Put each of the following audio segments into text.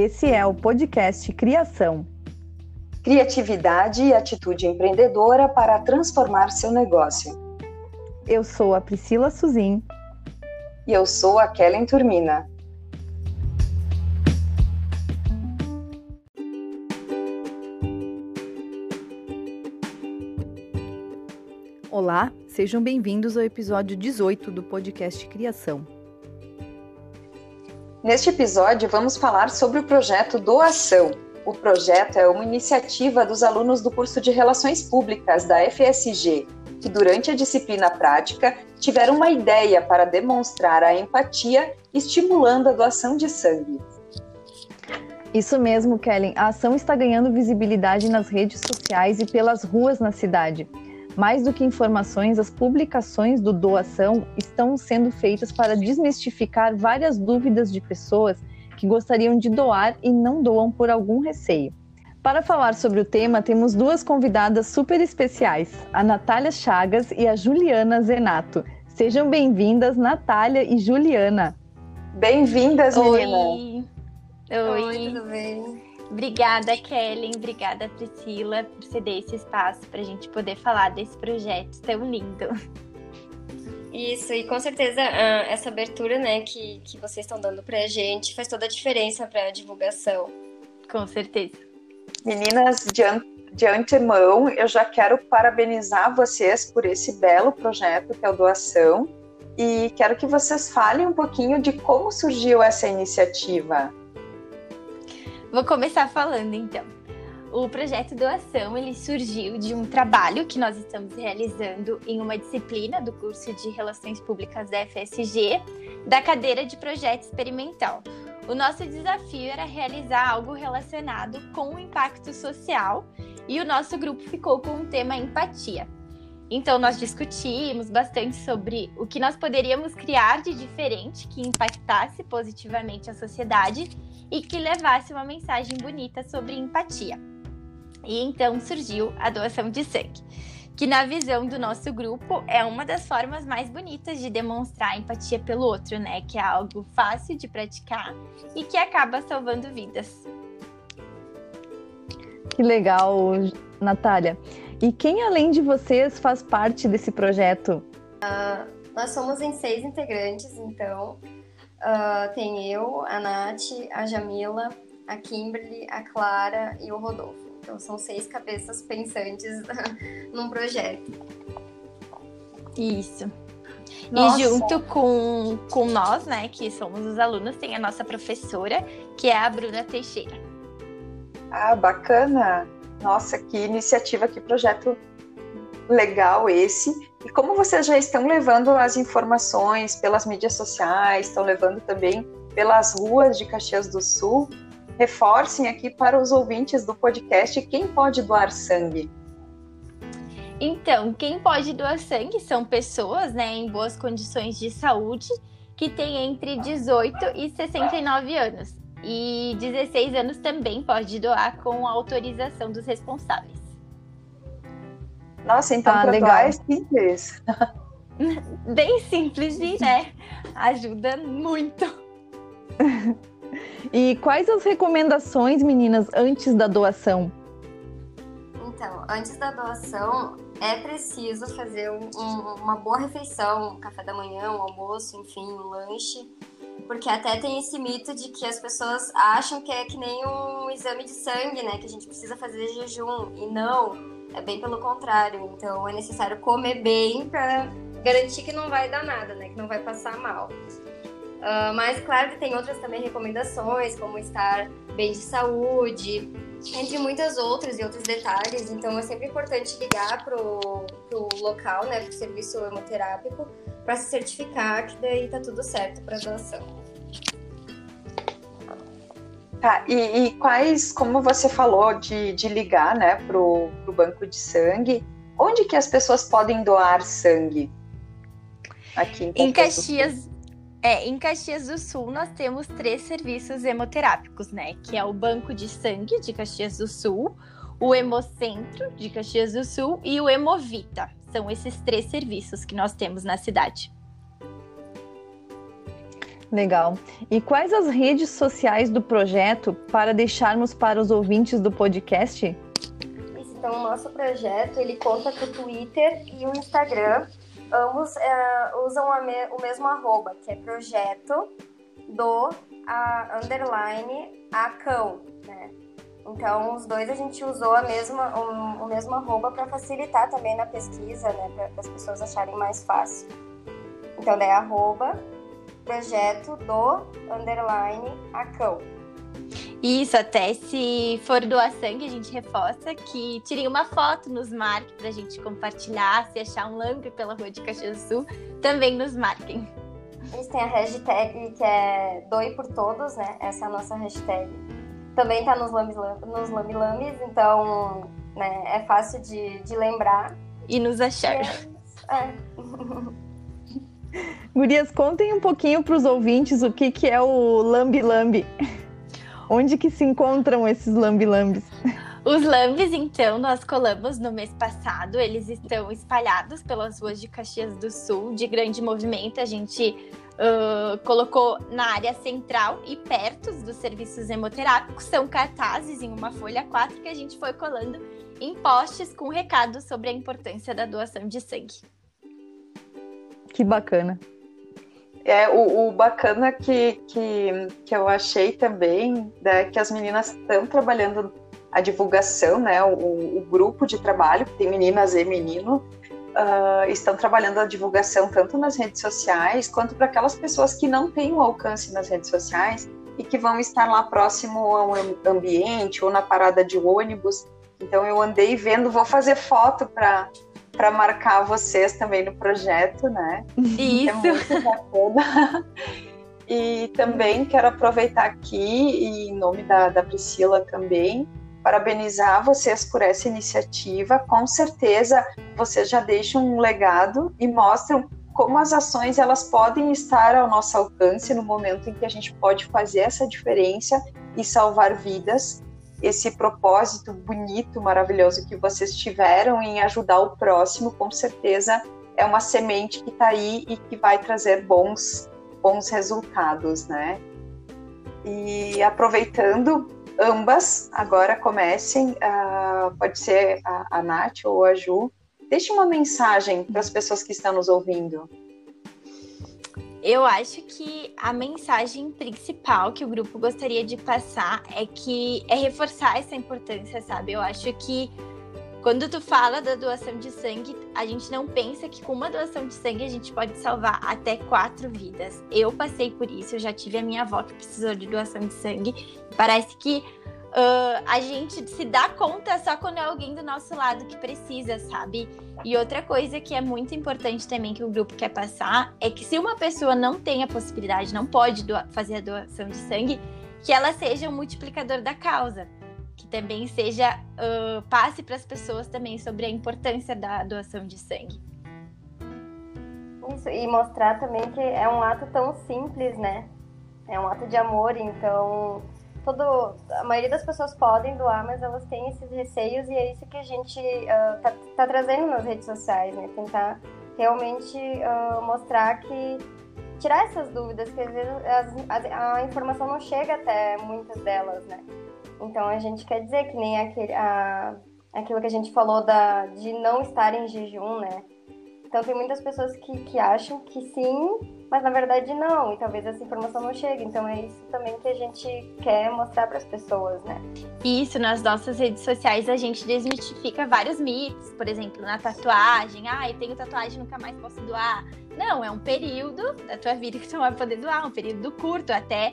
Esse é o podcast Criação. Criatividade e atitude empreendedora para transformar seu negócio. Eu sou a Priscila Suzin. E eu sou a Kellen Turmina. Olá, sejam bem-vindos ao episódio 18 do podcast Criação. Neste episódio, vamos falar sobre o projeto Doação. O projeto é uma iniciativa dos alunos do curso de Relações Públicas da FSG, que durante a disciplina prática tiveram uma ideia para demonstrar a empatia, estimulando a doação de sangue. Isso mesmo, Kellen. A ação está ganhando visibilidade nas redes sociais e pelas ruas na cidade. Mais do que informações, as publicações do Doação estão sendo feitas para desmistificar várias dúvidas de pessoas que gostariam de doar e não doam por algum receio. Para falar sobre o tema, temos duas convidadas super especiais, a Natália Chagas e a Juliana Zenato. Sejam bem-vindas, Natália e Juliana. Bem-vindas, meninas. Oi. Oi. Oi, tudo bem? Obrigada, Kellen. Obrigada, Priscila, por ceder esse espaço para a gente poder falar desse projeto tão lindo. Isso, e com certeza ah, essa abertura né, que, que vocês estão dando para a gente faz toda a diferença para a divulgação. Com certeza. Meninas, de, an de antemão, eu já quero parabenizar vocês por esse belo projeto que é o Doação e quero que vocês falem um pouquinho de como surgiu essa iniciativa. Vou começar falando então. O projeto Doação ele surgiu de um trabalho que nós estamos realizando em uma disciplina do curso de Relações Públicas da FSG, da cadeira de projeto experimental. O nosso desafio era realizar algo relacionado com o impacto social e o nosso grupo ficou com o tema empatia. Então, nós discutimos bastante sobre o que nós poderíamos criar de diferente que impactasse positivamente a sociedade e que levasse uma mensagem bonita sobre empatia. E então surgiu a doação de sangue, que, na visão do nosso grupo, é uma das formas mais bonitas de demonstrar empatia pelo outro, né? Que é algo fácil de praticar e que acaba salvando vidas. Que legal, Natália. E quem, além de vocês, faz parte desse projeto? Uh, nós somos em seis integrantes, então. Uh, tem eu, a Nath, a Jamila, a Kimberly, a Clara e o Rodolfo. Então são seis cabeças pensantes num projeto. Isso. Nossa. E junto com, com nós, né, que somos os alunos, tem a nossa professora, que é a Bruna Teixeira. Ah, bacana! Nossa, que iniciativa, que projeto legal esse. E como vocês já estão levando as informações pelas mídias sociais, estão levando também pelas ruas de Caxias do Sul, reforcem aqui para os ouvintes do podcast quem pode doar sangue. Então, quem pode doar sangue são pessoas né, em boas condições de saúde que têm entre 18 e 69 anos e 16 anos também pode doar com a autorização dos responsáveis. Nossa, então ah, legal. é simples. Bem simples e, né, ajuda muito. e quais as recomendações, meninas, antes da doação? Então, antes da doação, é preciso fazer um, um, uma boa refeição, um café da manhã, um almoço, enfim, um lanche porque até tem esse mito de que as pessoas acham que é que nem um exame de sangue, né? Que a gente precisa fazer jejum. E não, é bem pelo contrário. Então é necessário comer bem para garantir que não vai dar nada, né? Que não vai passar mal. Uh, mas claro que tem outras também recomendações, como estar bem de saúde, entre muitas outras e outros detalhes. Então é sempre importante ligar pro, pro local, né, pro serviço hemoterápico, para se certificar que daí tá tudo certo para doação. Tá, e, e, quais, como você falou de, de ligar, né, pro, pro banco de sangue, onde que as pessoas podem doar sangue? Aqui em, em Caxias, é, em Caxias do Sul nós temos três serviços hemoterápicos, né, que é o Banco de Sangue de Caxias do Sul, o Hemocentro de Caxias do Sul e o Hemovita. São esses três serviços que nós temos na cidade. Legal. E quais as redes sociais do projeto para deixarmos para os ouvintes do podcast? Então, o nosso projeto ele conta com o Twitter e o Instagram. Ambos é, usam me, o mesmo arroba, que é projeto do a, underline acão, né? Então, os dois a gente usou a mesma, o, o mesmo arroba para facilitar também na pesquisa, né? Para as pessoas acharem mais fácil. Então, é arroba projeto do underline acão. Isso, até se for doar sangue, a gente reforça que tirem uma foto, nos marque para a gente compartilhar. Se achar um lambe pela rua de Caxias do Sul, também nos marquem. Eles têm a hashtag que é Doe por Todos, né? Essa é a nossa hashtag. Também tá nos lambi-lambis, então né, é fácil de, de lembrar. E nos achar. É. é. Gurias, contem um pouquinho para os ouvintes o que, que é o lambi-lambi. Onde que se encontram esses lambi-lambis? Os lambes, então, nós colamos no mês passado. Eles estão espalhados pelas ruas de Caxias do Sul, de grande movimento. A gente uh, colocou na área central e perto dos serviços hemoterápicos. São cartazes em uma folha 4 que a gente foi colando em postes com recados sobre a importância da doação de sangue. Que bacana. É, o, o, bacana que, que, que eu achei também né, que as meninas estão trabalhando a divulgação, né, o, o, grupo de trabalho, que tem meninas e menino, uh, estão trabalhando a divulgação tanto nas redes sociais quanto para aquelas pessoas que não têm o alcance nas redes sociais e que vão estar lá próximo ao ambiente ou na parada de ônibus. Então eu andei vendo, vou fazer foto para para marcar vocês também no projeto, né? Isso. É muito bacana. E também quero aproveitar aqui, em nome da, da Priscila também, parabenizar vocês por essa iniciativa. Com certeza vocês já deixam um legado e mostram como as ações elas podem estar ao nosso alcance no momento em que a gente pode fazer essa diferença e salvar vidas esse propósito bonito, maravilhoso que vocês tiveram em ajudar o próximo, com certeza é uma semente que está aí e que vai trazer bons, bons resultados, né? E aproveitando, ambas agora comecem, uh, pode ser a, a Nath ou a Ju, deixe uma mensagem para as pessoas que estão nos ouvindo. Eu acho que a mensagem principal que o grupo gostaria de passar é que é reforçar essa importância, sabe? Eu acho que quando tu fala da doação de sangue, a gente não pensa que com uma doação de sangue a gente pode salvar até quatro vidas. Eu passei por isso, eu já tive a minha avó que precisou de doação de sangue. Parece que uh, a gente se dá conta só quando é alguém do nosso lado que precisa, sabe? E outra coisa que é muito importante também que o grupo quer passar é que se uma pessoa não tem a possibilidade, não pode fazer a doação de sangue, que ela seja um multiplicador da causa, que também seja uh, passe para as pessoas também sobre a importância da doação de sangue. Isso, e mostrar também que é um ato tão simples, né? É um ato de amor, então todo, a maioria das pessoas podem doar, mas elas têm esses receios e é isso que a gente uh, tá, tá, trazendo nas redes sociais, né? Tentar realmente uh, mostrar que tirar essas dúvidas, que às vezes as, a, a, informação não chega até muitas delas, né? Então a gente quer dizer que nem aquele, a, aquilo que a gente falou da, de não estar em jejum, né? Então tem muitas pessoas que, que acham que sim, mas na verdade não, e talvez essa informação não chegue. Então é isso também que a gente quer mostrar para as pessoas, né? Isso, nas nossas redes sociais a gente desmistifica vários mitos, por exemplo, na tatuagem, ah, eu tenho tatuagem nunca mais posso doar. Não, é um período da tua vida que tu vai poder doar, um período curto, até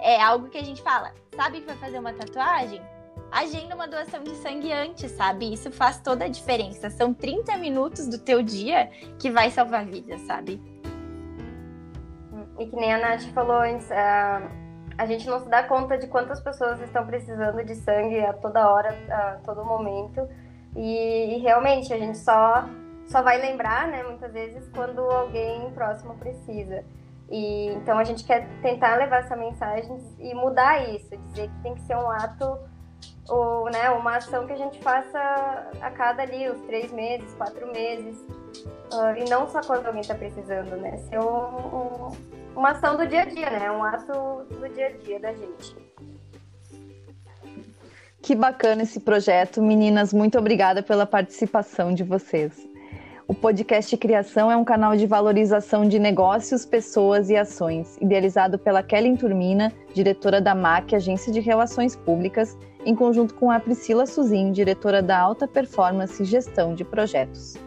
é algo que a gente fala, sabe que vai fazer uma tatuagem? agenda uma doação de sangue antes, sabe? Isso faz toda a diferença. São 30 minutos do teu dia que vai salvar vidas, sabe? E que nem a Nath falou antes, a, a gente não se dá conta de quantas pessoas estão precisando de sangue a toda hora, a todo momento. E, e realmente a gente só, só vai lembrar, né, muitas vezes, quando alguém próximo precisa. E, então a gente quer tentar levar essa mensagem e mudar isso, dizer que tem que ser um ato ou né, uma ação que a gente faça a cada ali, os três meses, quatro meses. Uh, e não só quando alguém está precisando, né? Ser um, um, uma ação do dia a dia, né? Um ato do dia a dia da gente. Que bacana esse projeto. Meninas, muito obrigada pela participação de vocês. O podcast Criação é um canal de valorização de negócios, pessoas e ações, idealizado pela Kelly Turmina, diretora da MAC, Agência de Relações Públicas, em conjunto com a Priscila Suzin, diretora da Alta Performance e Gestão de Projetos.